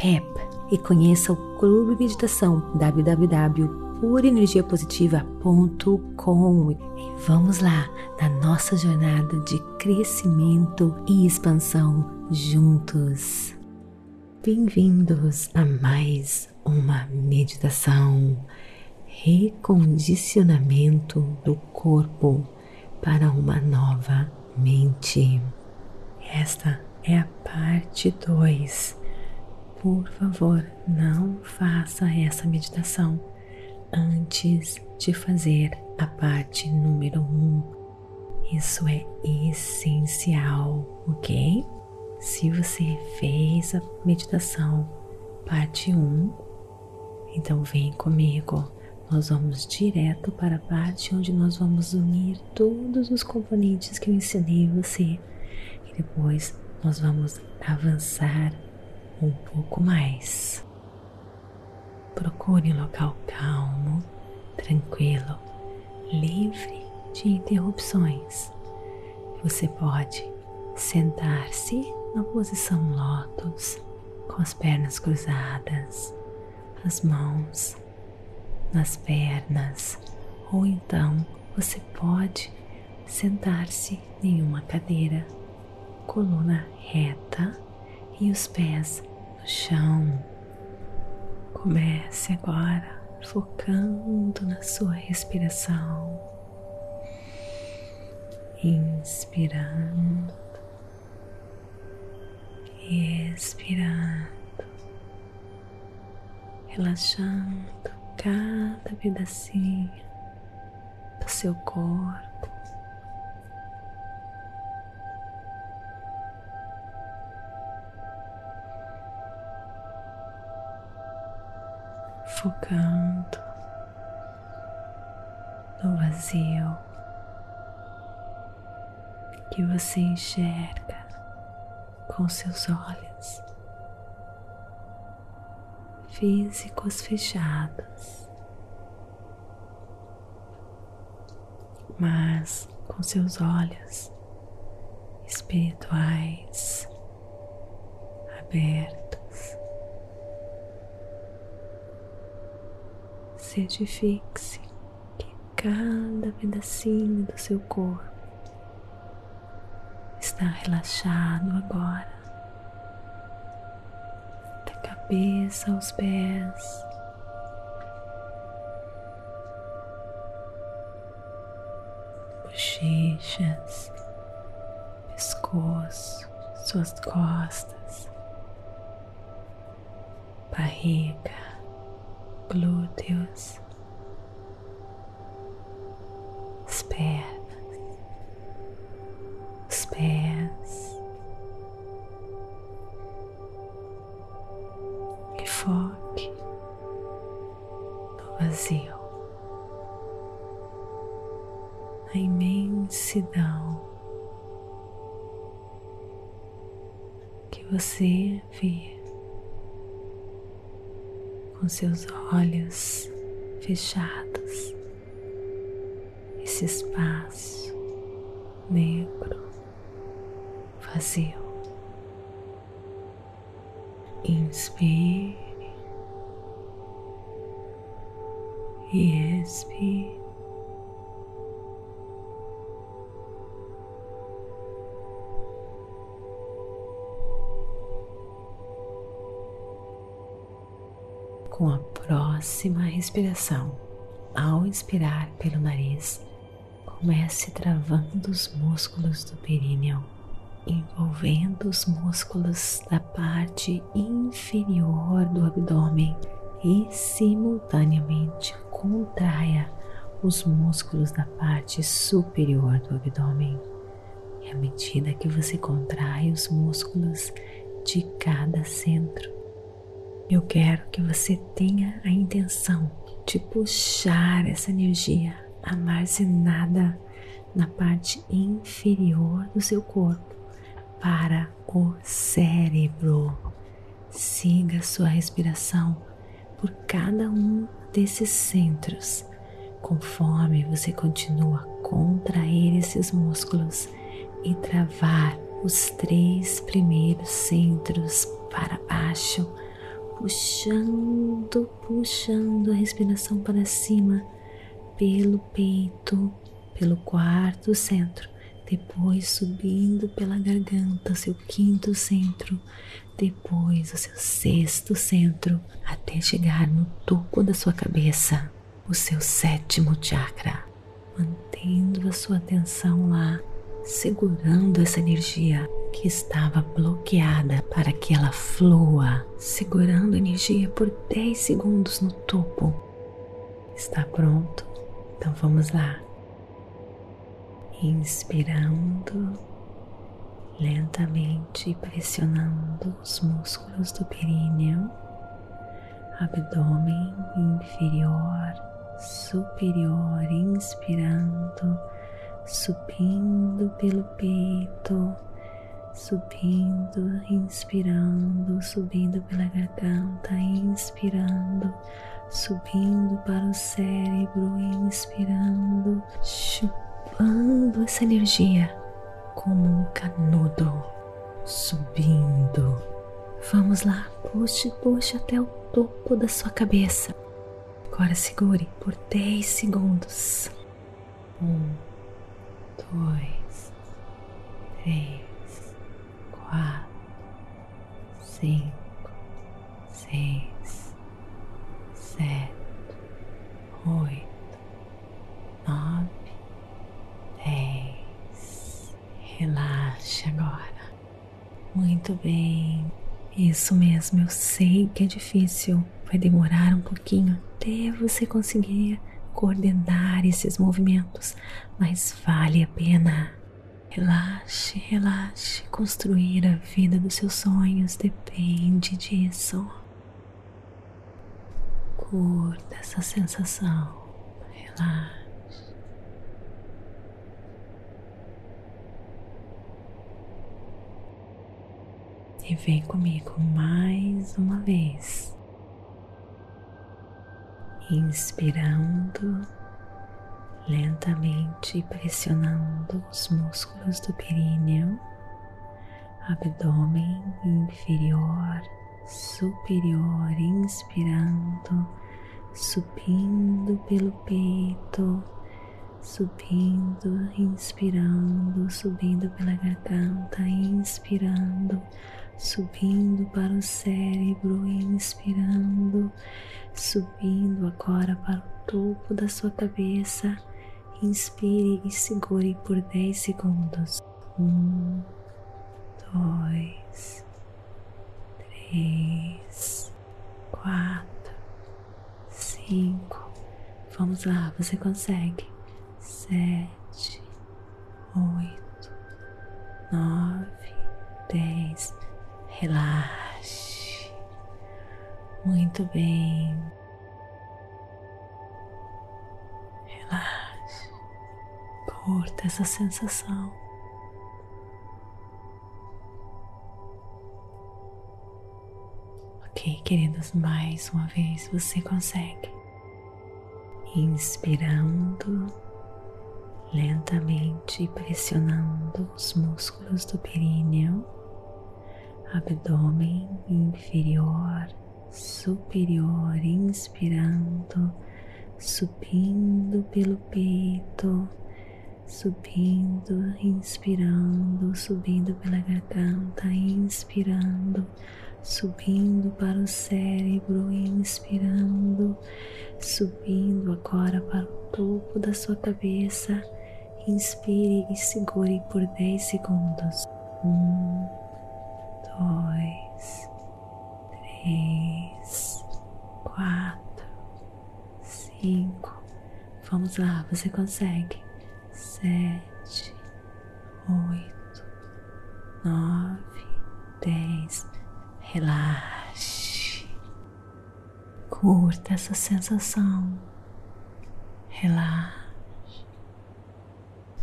Pep e conheça o Clube Meditação www.purenergiapositiva.com e vamos lá na nossa jornada de crescimento e expansão juntos. Bem-vindos a mais uma meditação recondicionamento do corpo para uma nova mente. Esta é a parte 2 por favor, não faça essa meditação antes de fazer a parte número 1. Um. Isso é essencial, ok? Se você fez a meditação parte 1, um, então vem comigo. Nós vamos direto para a parte onde nós vamos unir todos os componentes que eu ensinei você e depois nós vamos avançar um pouco mais. Procure um local calmo, tranquilo, livre de interrupções. Você pode sentar-se na posição lótus, com as pernas cruzadas, as mãos nas pernas, ou então você pode sentar-se em uma cadeira, coluna reta e os pés no chão. Comece agora focando na sua respiração, inspirando e expirando, relaxando cada pedacinho do seu corpo. Focando no vazio que você enxerga com seus olhos físicos fechados, mas com seus olhos espirituais abertos. Certifique-se que cada pedacinho do seu corpo está relaxado agora, da cabeça aos pés. Bochechas, pescoço, suas costas, barriga, gluteus com seus olhos fechados, esse espaço negro, vazio. Inspire e expire. Com a próxima respiração, ao inspirar pelo nariz, comece travando os músculos do períneo, envolvendo os músculos da parte inferior do abdômen e simultaneamente contraia os músculos da parte superior do abdômen. E à medida que você contrai os músculos de cada centro, eu quero que você tenha a intenção de puxar essa energia armazenada na parte inferior do seu corpo para o cérebro. Siga sua respiração por cada um desses centros. Conforme você continua a contrair esses músculos e travar os três primeiros centros para baixo, puxando, puxando a respiração para cima pelo peito, pelo quarto centro, depois subindo pela garganta, seu quinto centro, depois o seu sexto centro, até chegar no topo da sua cabeça, o seu sétimo chakra, mantendo a sua atenção lá, segurando essa energia que estava bloqueada para que ela flua, segurando a energia por 10 segundos no topo. Está pronto? Então vamos lá. Inspirando lentamente pressionando os músculos do períneo, abdômen inferior, superior, inspirando, subindo pelo peito, subindo, inspirando, subindo pela garganta, inspirando, subindo para o cérebro, inspirando, chupando essa energia como um canudo subindo. Vamos lá, puxe, puxe até o topo da sua cabeça. Agora segure por 10 segundos. Um, dois, três, quatro, cinco, seis, sete, oito, nove, dez. Relaxe agora. Muito bem. Isso mesmo, eu sei que é difícil. Vai demorar um pouquinho até você conseguir coordenar esses movimentos, mas vale a pena. Relaxe, relaxe. Construir a vida dos seus sonhos depende disso. Curta essa sensação. Relaxe. E vem comigo mais uma vez. Inspirando lentamente, pressionando os músculos do períneo, abdômen inferior, superior, inspirando, subindo pelo peito, subindo, inspirando, subindo pela garganta, inspirando subindo para o cérebro, inspirando, subindo agora para o topo da sua cabeça. Inspire e segure por 10 segundos. Um, dois, três, quatro, cinco. Vamos lá, você consegue. Sete, Relaxe. Muito bem. Relaxe. Curta essa sensação. Ok, queridos, mais uma vez você consegue. Inspirando lentamente, pressionando os músculos do períneo abdômen inferior, superior, inspirando, subindo pelo peito, subindo, inspirando, subindo pela garganta, inspirando, subindo para o cérebro, inspirando, subindo agora para o topo da sua cabeça. Inspire e segure por 10 segundos. Um, dois, três, quatro, cinco. Vamos lá, você consegue. Sete, oito, nove, dez. Relaxe. Curta essa sensação. Relaxe.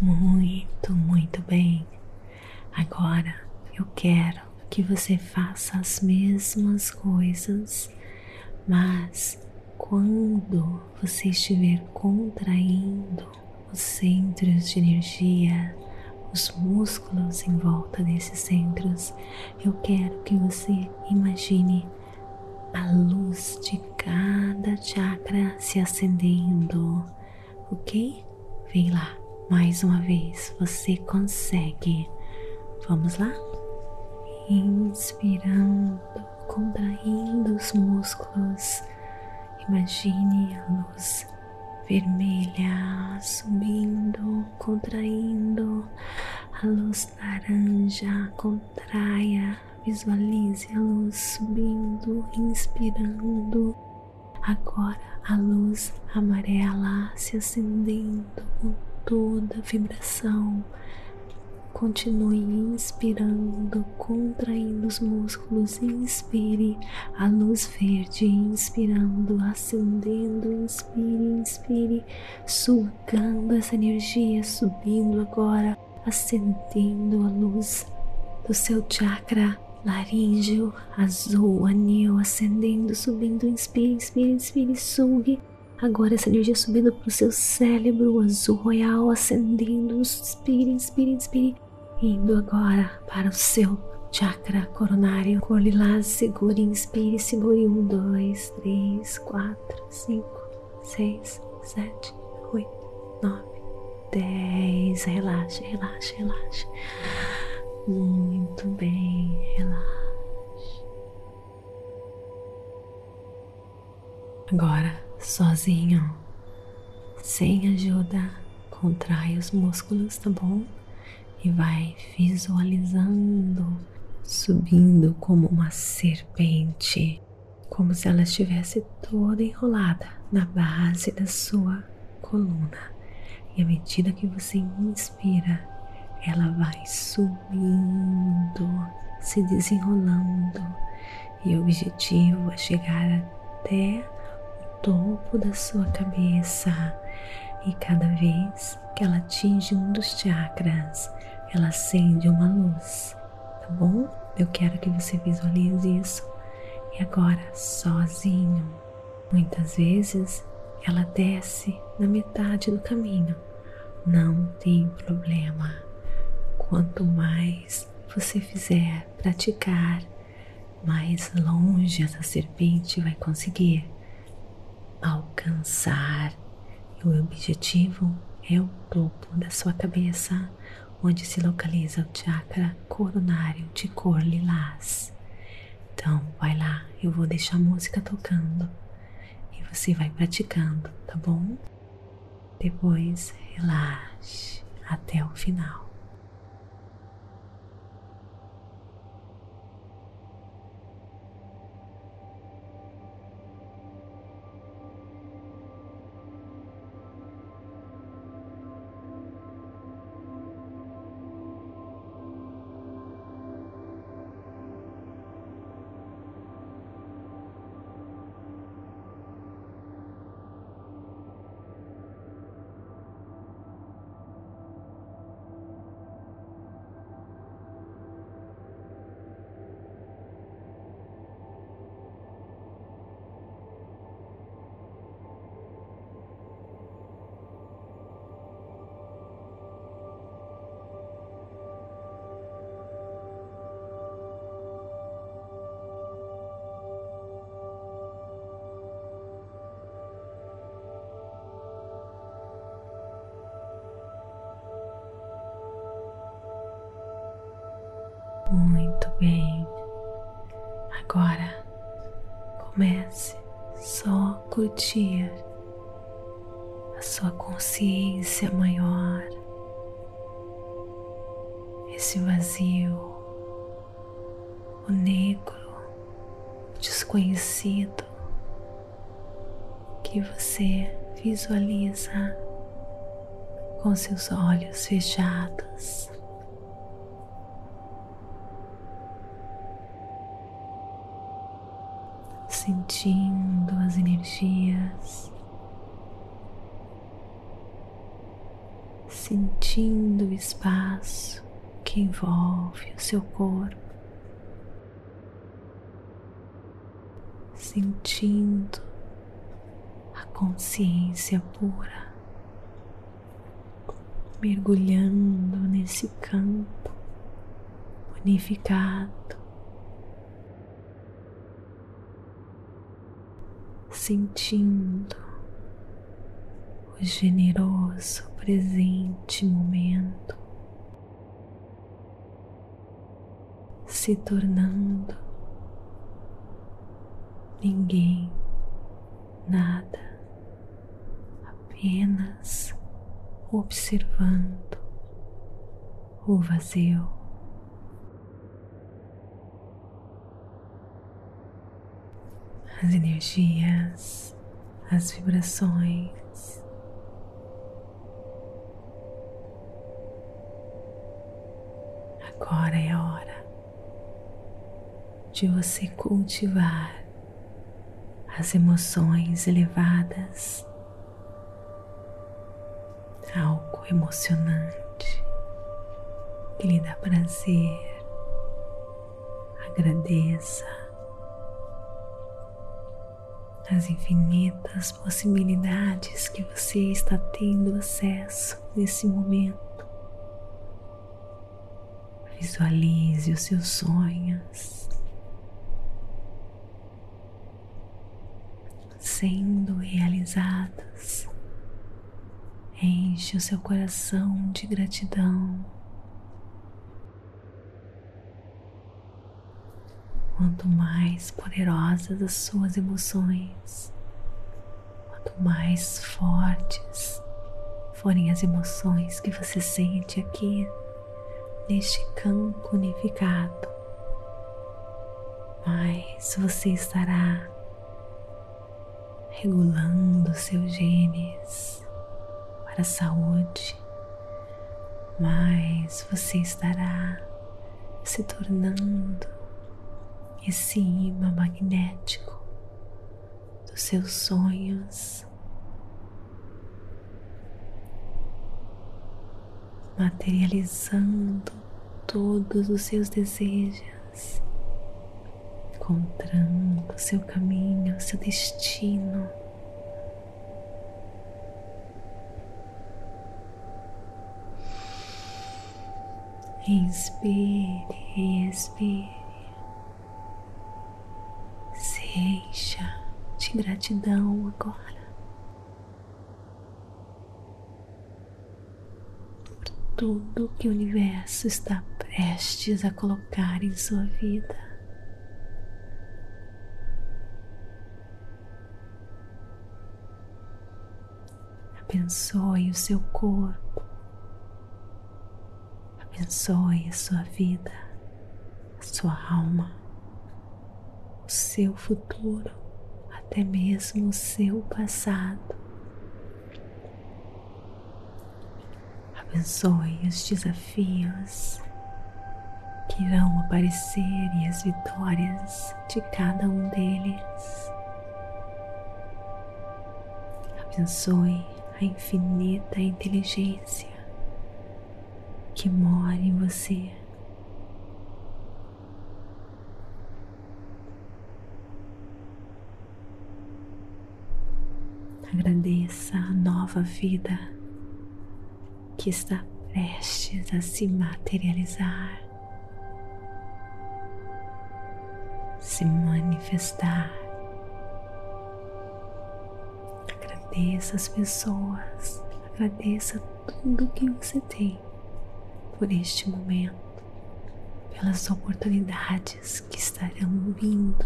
Muito, muito bem. Agora eu quero que você faça as mesmas coisas, mas quando você estiver contraindo os centros de energia, os músculos em volta desses centros, eu quero que você imagine a luz de cada chakra se acendendo, ok? Vem lá, mais uma vez, você consegue. Vamos lá? Inspirando, contraindo os músculos. Imagine a luz vermelha subindo, contraindo, a luz laranja contraia, visualize a luz subindo, inspirando. Agora a luz amarela se acendendo com toda a vibração Continue inspirando, contraindo os músculos. Inspire a luz verde, inspirando, acendendo. Inspire, inspire, sugando essa energia, subindo agora, acendendo a luz do seu chakra laríngeo, azul, anil, acendendo, subindo. Inspire, inspire, inspire, sugue. Agora essa energia subindo para o seu cérebro azul royal, acendendo. Inspire, inspire, inspire indo agora para o seu chakra coronário, cor lilás, segure, inspire, segure, um, dois, três, quatro, cinco, seis, sete, oito, nove, dez, relaxe, relaxe, relaxe, muito bem, relaxe. Agora, sozinho, sem ajuda, contrai os músculos, tá bom? E vai visualizando subindo como uma serpente, como se ela estivesse toda enrolada na base da sua coluna. E à medida que você inspira, ela vai subindo, se desenrolando, e o objetivo é chegar até o topo da sua cabeça. E cada vez que ela atinge um dos chakras, ela acende uma luz, tá bom? Eu quero que você visualize isso. E agora, sozinho, muitas vezes ela desce na metade do caminho. Não tem problema. Quanto mais você fizer praticar, mais longe essa serpente vai conseguir alcançar. E o objetivo é o topo da sua cabeça, onde se localiza o chakra coronário de cor lilás. Então, vai lá, eu vou deixar a música tocando e você vai praticando, tá bom? Depois, relaxe até o final. Muito bem. Agora comece só a curtir a sua consciência maior, esse vazio, o negro, o desconhecido que você visualiza com seus olhos fechados. Sentindo as energias, sentindo o espaço que envolve o seu corpo, sentindo a consciência pura. Mergulhando nesse campo unificado, sentindo o generoso presente momento se tornando ninguém, nada, apenas observando o vazio. As energias, as vibrações. Agora é a hora de você cultivar as emoções elevadas algo emocionante que lhe dá prazer. Agradeça as infinitas possibilidades que você está tendo acesso nesse momento. Visualize os seus sonhos sendo realizados. Enche o seu coração de gratidão. Quanto mais poderosas as suas emoções, quanto mais fortes forem as emoções que você sente aqui neste campo unificado, mais você estará regulando seus genes para a saúde, mais você estará se tornando esse imã magnético dos seus sonhos, materializando todos os seus desejos, encontrando o seu caminho, o seu destino. Inspire e expire. Gratidão agora. Por tudo que o universo está prestes a colocar em sua vida. Abençoe o seu corpo. Abençoe a sua vida, a sua alma, o seu futuro, até mesmo o seu passado. Abençoe os desafios que irão aparecer e as vitórias de cada um deles. Abençoe a infinita inteligência que mora em você. Agradeça a nova vida que está prestes a se materializar, se manifestar. Agradeça as pessoas, agradeça tudo que você tem por este momento, pelas oportunidades que estarão vindo.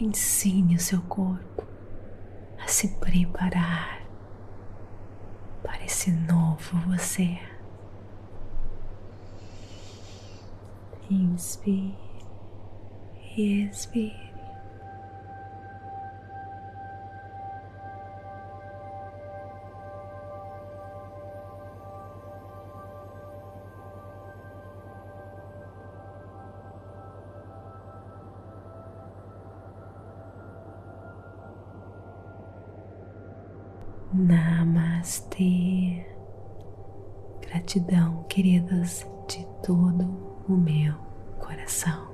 Ensine o seu corpo se preparar para esse novo você. Inspire e expire. Namastê. Gratidão, queridos, de todo o meu coração.